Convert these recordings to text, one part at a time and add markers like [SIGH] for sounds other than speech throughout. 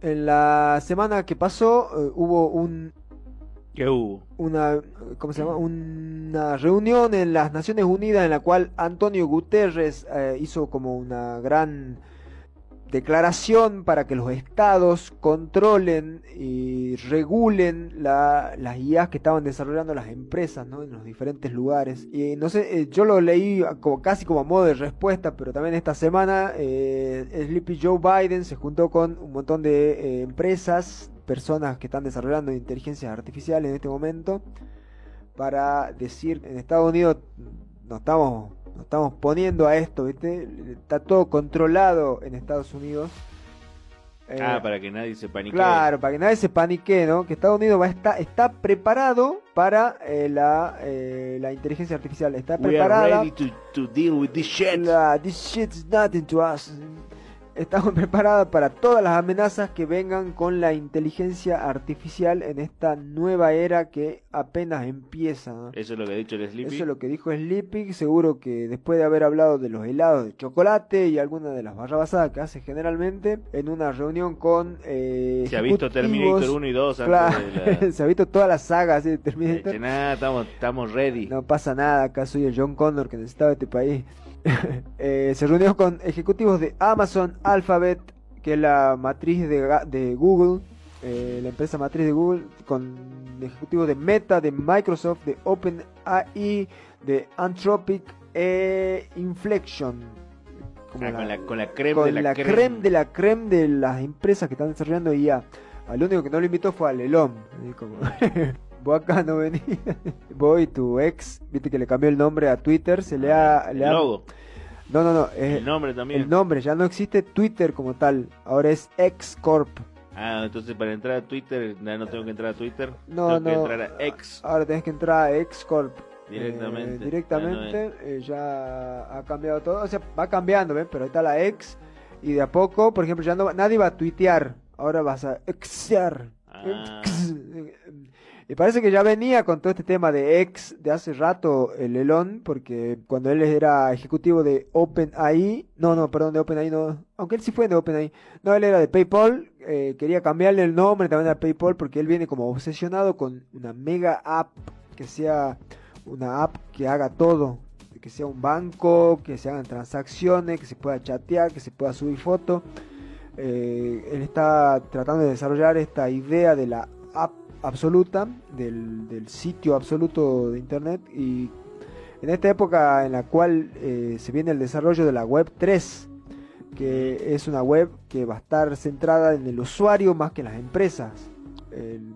En la semana que pasó eh, hubo un ¿Qué hubo? una ¿cómo se llama? una reunión en las Naciones Unidas en la cual Antonio Guterres eh, hizo como una gran declaración para que los estados controlen y regulen la- las IAs que estaban desarrollando las empresas ¿no? en los diferentes lugares. Y no sé, eh, yo lo leí como, casi como a modo de respuesta, pero también esta semana eh, Sleepy Joe Biden se juntó con un montón de eh, empresas, personas que están desarrollando inteligencia artificial en este momento, para decir, en Estados Unidos no estamos nos estamos poniendo a esto, ¿viste? Está todo controlado en Estados Unidos. Eh, ah, para que nadie se panique. Claro, para que nadie se panique, ¿no? Que Estados Unidos va a estar, está preparado para eh, la, eh, la inteligencia artificial. Está We are preparada. ready to, to deal with this shit. La- this shit's nothing to us. Estamos [LAUGHS] preparados para todas las amenazas que vengan con la inteligencia artificial en esta nueva era que apenas empieza. ¿no? Eso es lo que ha dicho el Sleepy. Eso es lo que dijo Sleepy, seguro que después de haber hablado de los helados de chocolate y alguna de las barrabasadas que hace generalmente, en una reunión con... Eh, Se ha visto Terminator ejecutivos, 1 y 2 antes Claro, de la... [LAUGHS] se ha visto toda la saga así de Terminator. nada, estamos, estamos ready. No pasa nada, acá soy el John Connor que necesitaba este país. [LAUGHS] Eh, se reunió con ejecutivos de Amazon, Alphabet, que es la matriz de, Google, eh, la empresa matriz de Google, con ejecutivos de Meta, de Microsoft, de OpenAI, de Anthropic e Inflection. Como Ah, la- con la, con la creme con de la, la creme. creme de la creme de las empresas que están desarrollando IA. Al único que no lo invitó fue a Lelón. como, [LAUGHS] Vos acá no venís. [LAUGHS] Vos y tu ex, viste que le cambió el nombre a Twitter, se le ha... El le ha- logo, No, no, no. es el nombre también. el nombre, ya no existe Twitter como tal. Ahora es X Corp. Ah, entonces para entrar a Twitter, ya no tengo que entrar a Twitter. No, tengo no. que entrar a X Ahora tenés que entrar a X Corp. directamente. Eh, directamente, eh, ya ha cambiado todo. O sea, va cambiando, ¿ves? Pero ahí está la X. Y de a poco, por ejemplo, ya no va- nadie va a tuitear. Ahora vas a exear. Ah. Y parece que ya venía con todo este tema de ex de hace rato el Elon, porque cuando él era ejecutivo de OpenAI, no, no, perdón, de OpenAI no, aunque él sí fue de OpenAI, no, él era de PayPal, eh, quería cambiarle el nombre también a PayPal porque él viene como obsesionado con una mega app que sea una app que haga todo, que sea un banco, que se hagan transacciones, que se pueda chatear, que se pueda subir fotos. Eh, él está tratando de desarrollar esta idea de la absoluta, del, sitio absoluto de Internet y en esta época en la cual eh, se viene el desarrollo de la web 3, que es una web que va a estar centrada en el usuario más que en las empresas. El-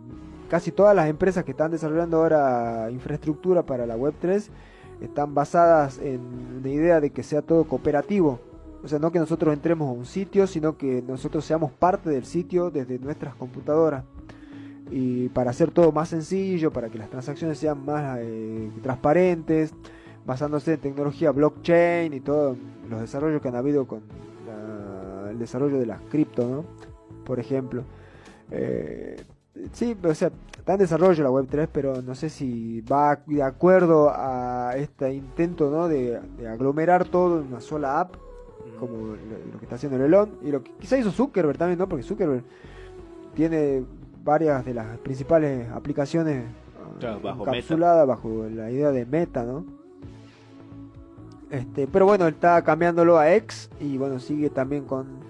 casi todas las empresas que están desarrollando ahora infraestructura para la web 3 están basadas en una idea de que sea todo cooperativo. O sea, no que nosotros entremos a un sitio, sino que nosotros seamos parte del sitio desde nuestras computadoras. Y para hacer todo más sencillo, para que las transacciones sean más eh, transparentes, basándose en tecnología blockchain y todos los desarrollos que han habido con la- el desarrollo de las cripto, ¿no? Por ejemplo. Eh, sí, o sea, está en desarrollo la Web3, pero no sé si va de acuerdo a este intento, ¿no? De, de aglomerar todo en una sola app como lo, lo que está haciendo el Elon y lo que quizá hizo Zuckerberg también, ¿no? Porque Zuckerberg tiene varias de las principales aplicaciones Claro, bajo encapsuladas bajo la idea de Meta, ¿no? Este, pero bueno, está cambiándolo a X y bueno, sigue también con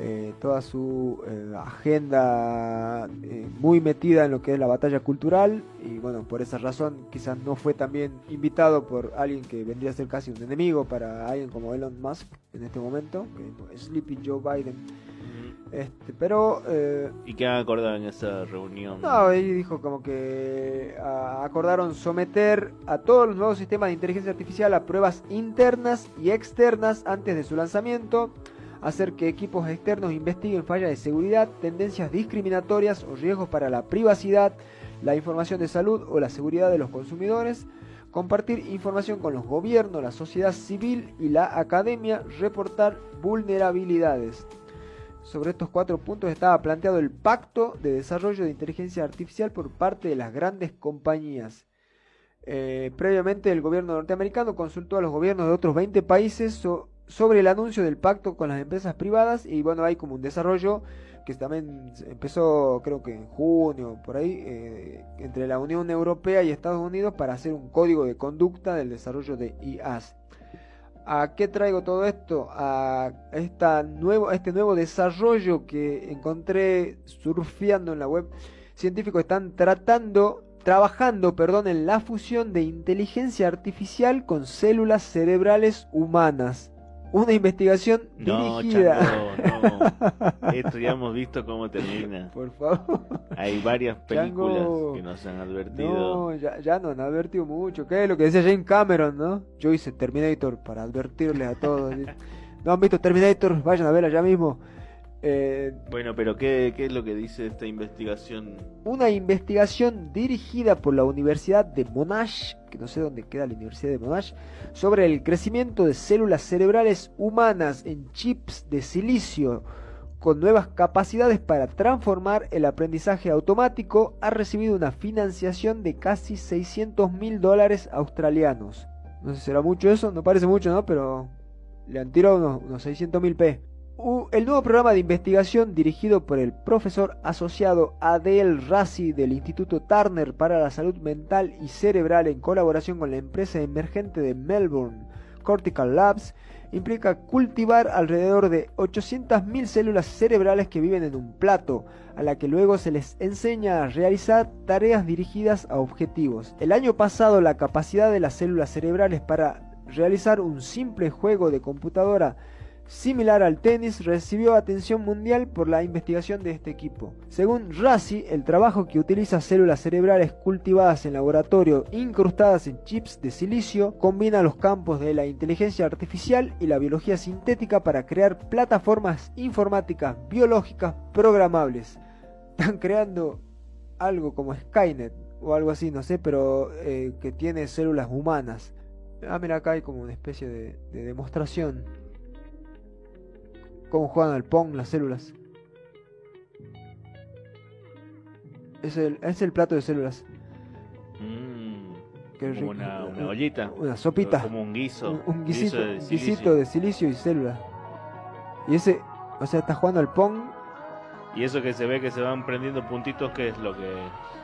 eh, toda su eh, agenda eh, muy metida en lo que es la batalla cultural y bueno, por esa razón quizás no fue también invitado por alguien que vendría a ser casi un enemigo para alguien como Elon Musk en este momento, que es Sleepy Joe Biden. Este, pero eh, ¿Y qué han acordado en esa reunión? no, ahí dijo como que ah, acordaron someter a todos los nuevos sistemas de inteligencia artificial a pruebas internas y externas antes de su lanzamiento, hacer que equipos externos investiguen fallas de seguridad, tendencias discriminatorias o riesgos para la privacidad, la información de salud o la seguridad de los consumidores, compartir información con los gobiernos, la sociedad civil y la academia, reportar vulnerabilidades. Sobre estos cuatro puntos estaba planteado el pacto de desarrollo de inteligencia artificial por parte de las grandes compañías. Eh, previamente el gobierno norteamericano consultó a los gobiernos de otros 20 países so- sobre el anuncio del pacto con las empresas privadas y bueno, hay como un desarrollo que también empezó creo que en junio, por ahí, eh, entre la Unión Europea y Estados Unidos para hacer un código de conducta del desarrollo de IAS. ¿A qué traigo todo esto? A esta este nuevo desarrollo que encontré surfeando en la web. Científicos están tratando, trabajando, perdón, en la fusión de inteligencia artificial con células cerebrales humanas una investigación dirigida. no. [LAUGHS] Esto ya hemos visto cómo termina. Por favor. Hay varias películas que nos han advertido. No, ya, ya nos han advertido mucho. ¿Qué es lo que decía James Cameron, no? Yo hice Terminator para advertirles a todos. [LAUGHS] ¿No han visto Terminator? Vayan a verla ya mismo. Eh, bueno, pero ¿qué, ¿qué, es lo que dice esta investigación? Una investigación dirigida por la Universidad de Monash, que no sé dónde queda la Universidad de Monash, sobre el crecimiento de células cerebrales humanas en chips de silicio con nuevas capacidades para transformar el aprendizaje automático, ha recibido una financiación de casi 600 mil dólares australianos. No sé si será mucho eso, no parece mucho, ¿no? Pero le han tirado unos, unos 600 mil P el nuevo programa de investigación dirigido por el profesor asociado Adel Rassi del Instituto Turner para la Salud Mental y Cerebral en colaboración con la empresa emergente de Melbourne, Cortical Labs, implica cultivar alrededor de 800.000 células cerebrales que viven en un plato, a la que luego se les enseña a realizar tareas dirigidas a objetivos. El año pasado la capacidad de las células cerebrales para realizar un simple juego de computadora similar al tenis, recibió atención mundial por la investigación de este equipo. Según Rassi, el trabajo que utiliza células cerebrales cultivadas en laboratorio incrustadas en chips de silicio combina los campos de la inteligencia artificial y la biología sintética para crear plataformas informáticas biológicas programables. Están creando algo como Skynet o algo así, no sé, pero eh, que tiene células humanas. Ah, mira, acá hay como una especie de demostración cómo juegan al Pong las células. Es el, es el plato de células. Mm, como una, una, ollita. Una sopita. Como un guiso. Un, guisito, de guisito de silicio y células. Y ese, o sea, está jugando al Pong. Y eso que se ve que se van prendiendo puntitos, ¿qué es lo que,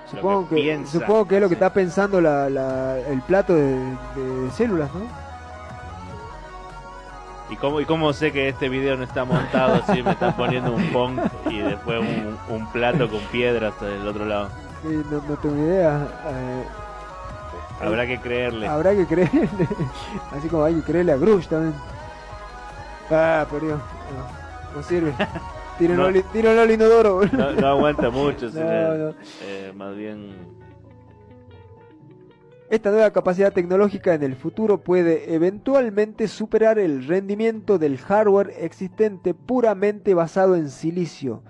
supongo que, Supongo que es lo que está pensando la, la, el plato de, de células, ¿no? ¿Y cómo, ¿Y cómo sé que este video no está montado si me están poniendo un pong y después un, plato con piedras del otro lado? Sí, no, tengo idea. Eh, habrá que creerle. Habrá que creerle. [LAUGHS] Así como hay que creerle a Grush también. Ah, pero no, no sirve. Tírenlo, no, al inodoro. No, no, aguanta mucho. [LAUGHS] eh, más bien esta nueva capacidad tecnológica en el futuro puede eventualmente superar el rendimiento del hardware existente puramente basado en silicio.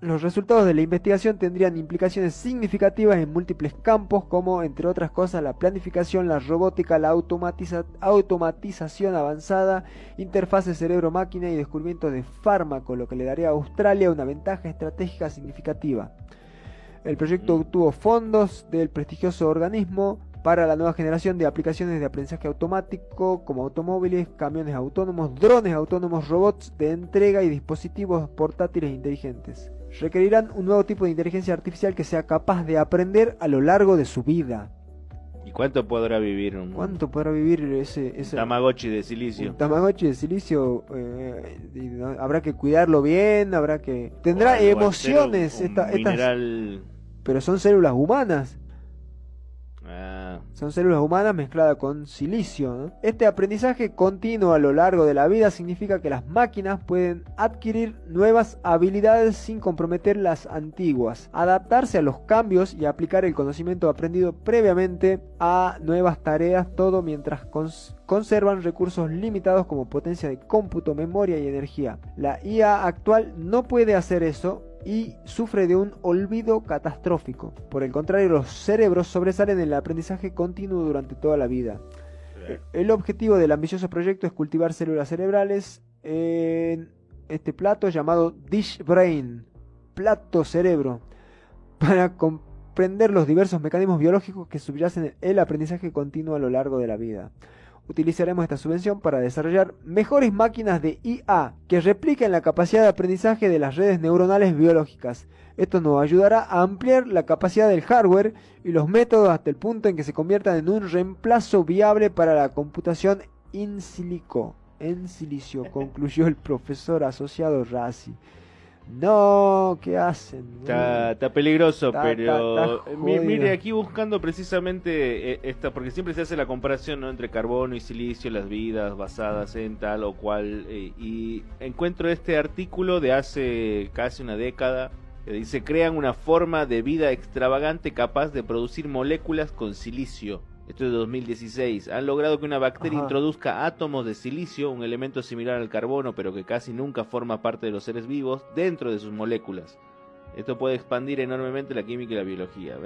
Los resultados de la investigación tendrían implicaciones significativas en múltiples campos como, entre otras cosas, la planificación, la robótica, la automatización avanzada, interfaces cerebro-máquina y descubrimiento de fármaco, lo que le daría a Australia una ventaja estratégica significativa. El proyecto obtuvo fondos del prestigioso organismo para la nueva generación de aplicaciones de aprendizaje automático como automóviles, camiones autónomos, drones autónomos, robots de entrega y dispositivos portátiles inteligentes. Requerirán un nuevo tipo de inteligencia artificial que sea capaz de aprender a lo largo de su vida. ¿Y cuánto podrá vivir un ¿Cuánto podrá vivir ese, ese Tamagotchi de silicio? Tamagotchi de silicio eh, habrá que cuidarlo bien, habrá que tendrá emociones esta, mineral... pero son células humanas. Son células humanas mezcladas con silicio. Este aprendizaje continuo a lo largo de la vida significa que las máquinas pueden adquirir nuevas habilidades sin comprometer las antiguas, adaptarse a los cambios y aplicar el conocimiento aprendido previamente a nuevas tareas, todo mientras conservan recursos limitados como potencia de cómputo, memoria y energía. La IA actual no puede hacer eso y sufre de un olvido catastrófico. Por el contrario, los cerebros sobresalen en el aprendizaje continuo durante toda la vida. El objetivo del ambicioso proyecto es cultivar células cerebrales en este plato llamado Dish Brain, plato cerebro, para comprender los diversos mecanismos biológicos que subyacen el aprendizaje continuo a lo largo de la vida. Utilizaremos esta subvención para desarrollar mejores máquinas de IA que repliquen la capacidad de aprendizaje de las redes neuronales biológicas. Esto nos ayudará a ampliar la capacidad del hardware y los métodos hasta el punto en que se conviertan en un reemplazo viable para la computación in silico, en silicio, concluyó el profesor asociado Rassi. No, ¿qué hacen? Está, está peligroso, Está- pero está- mire aquí buscando precisamente eh, esta, porque siempre se hace la comparación ¿no? entre carbono y silicio, las vidas basadas en tal o cual, eh, y encuentro este artículo de hace casi una década que dice crean una forma de vida extravagante capaz de producir moléculas con silicio. Esto es de 2016. Han logrado que una bacteria Ajá. introduzca átomos de silicio, un elemento similar al carbono, pero que casi nunca forma parte de los seres vivos, dentro de sus moléculas. Esto puede expandir enormemente la química y la biología.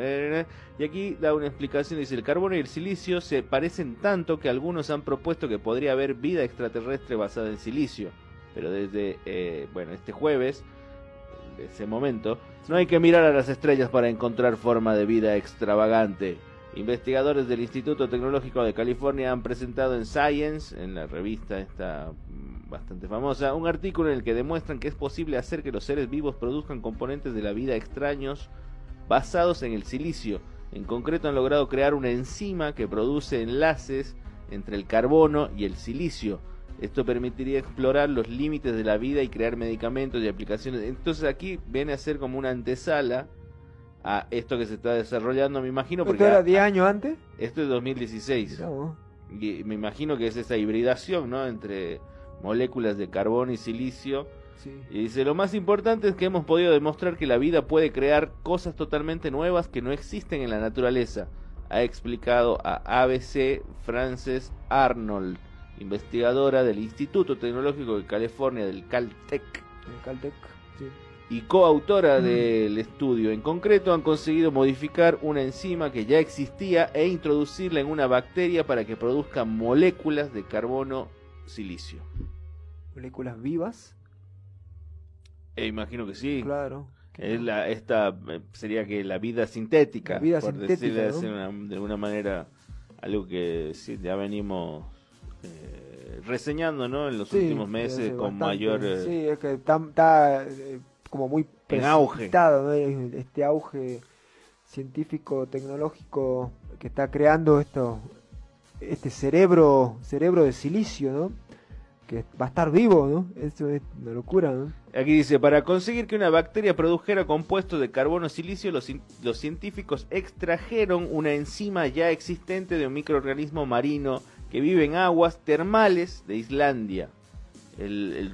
Y aquí da una explicación, dice, el carbono y el silicio se parecen tanto que algunos han propuesto que podría haber vida extraterrestre basada en silicio. Pero desde, eh, bueno, este jueves, de ese momento, no hay que mirar a las estrellas para encontrar forma de vida extravagante. Investigadores del Instituto Tecnológico de California han presentado en Science, en la revista esta mm, bastante famosa, un artículo en el que demuestran que es posible hacer que los seres vivos produzcan componentes de la vida extraños basados en el silicio. En concreto han logrado crear una enzima que produce enlaces entre el carbono y el silicio. Esto permitiría explorar los límites de la vida y crear medicamentos y aplicaciones. Entonces aquí viene a ser como una antesala a esto que se está desarrollando, me imagino, porque ¿Esto era a- 10 años antes? esto es 2016. Mirá vos. Y me imagino que es esa hibridación, ¿no? Entre moléculas de carbono y silicio. Sí. Y dice, lo más importante es que hemos podido demostrar que la vida puede crear cosas totalmente nuevas que no existen en la naturaleza. Ha explicado a ABC Frances Arnold, investigadora del Instituto Tecnológico de California, del Caltech El Caltech, sí. Y coautora Mm. del estudio. En concreto, han conseguido modificar una enzima que ya existía e introducirla en una bacteria para que produzca moléculas de carbono silicio. Moléculas vivas, E imagino que sí. claro. Es la, esta eh, sería que la vida sintética, La vida por sintética, decirle ¿no? una- de alguna manera, algo que sí, ya venimos eh, reseñando ¿no? en los Sí, últimos meses con bastante. mayor... eh, Sí, es que está, como muy En auge. Este auge científico, tecnológico que está creando esto, este cerebro, cerebro de silicio, ¿no? Que va a estar vivo, ¿no? Eso es una locura, ¿no? Aquí dice, para conseguir que una bacteria produjera compuestos de carbono silicio, los, los científicos extrajeron una enzima ya existente de un microorganismo marino que vive en aguas termales de Islandia. El, el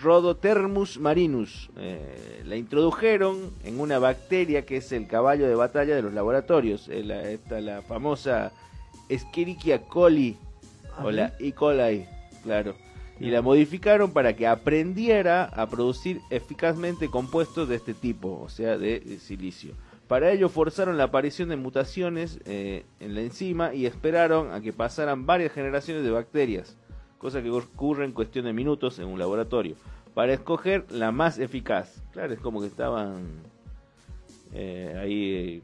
Rhodothermus marinus. Eh, la introdujeron en una bacteria que es el caballo de batalla de los laboratorios. Eh, la, esta, la famosa Escherichia coli o la E. coli, claro. Y la modificaron para que aprendiera a producir eficazmente compuestos de este tipo, o sea, de, de silicio. Para ello forzaron la aparición de mutaciones eh, en la enzima y esperaron a que pasaran varias generaciones de bacterias, cosa que ocurre en cuestión de minutos en un laboratorio, para escoger la más eficaz. Claro, es como que estaban eh, ahí eh,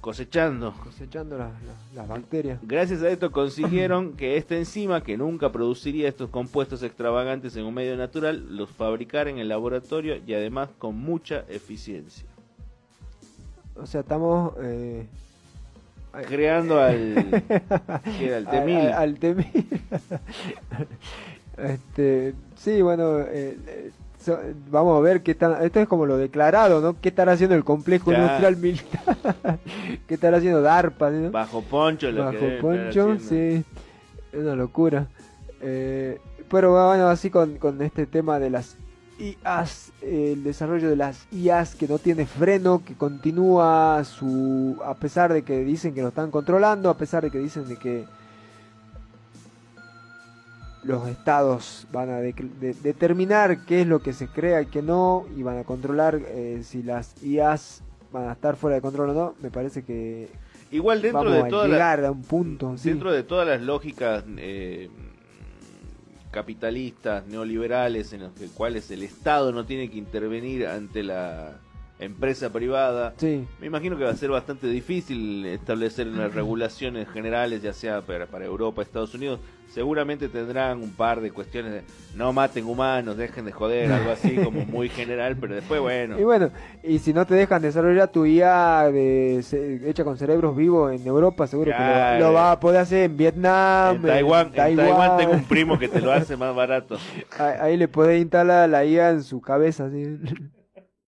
cosechando Cosechando las, bacterias. Gracias a esto [LAUGHS] consiguieron que esta enzima, que nunca produciría estos compuestos extravagantes en un medio natural, los fabricara en el laboratorio y además con mucha eficiencia. O sea, estamos... eh, Creando al... [LAUGHS] ¿qué era? Al- T-1000. al- al T-1000. este, sí, bueno, eh, eh, so- vamos a ver qué están... Esto es como lo declarado, ¿no? ¿Qué estará haciendo el complejo Claro. industrial militar? [LAUGHS] ¿Qué estará haciendo DARPA? ¿no? Bajo poncho lo que Bajo poncho, sí. Es una locura. Eh, pero bueno, así con, con este tema de las IAs, el desarrollo de las IAs que no tiene freno, que continúa su... A pesar de que dicen que lo están controlando, a pesar de que dicen de que los estados van a de- de- determinar qué es lo que se crea y qué no, y van a controlar eh, si las IAs van a estar fuera de control o no, me parece que Igual dentro vamos de a llegar a un punto. sí. dentro de todas las lógicas eh, capitalistas, neoliberales, en que- cuales el Estado no tiene que intervenir ante la empresa privada. Sí. Me imagino que va a ser bastante difícil establecer unas regulaciones generales, ya sea para, para Europa, Estados Unidos. Seguramente tendrán un par de cuestiones de no maten humanos, dejen de joder, algo así como muy [LAUGHS] general, pero después bueno. Y bueno, y si no te dejan desarrollar tu IA de, ce- hecha con cerebros vivos en Europa, seguro que lo, lo vas a poder hacer en Vietnam, En Taiwán, en Taiwán. Taiwán tengo un primo que te lo [LAUGHS] hace más barato. Ahí, ahí le podés instalar la IA en su cabeza, así.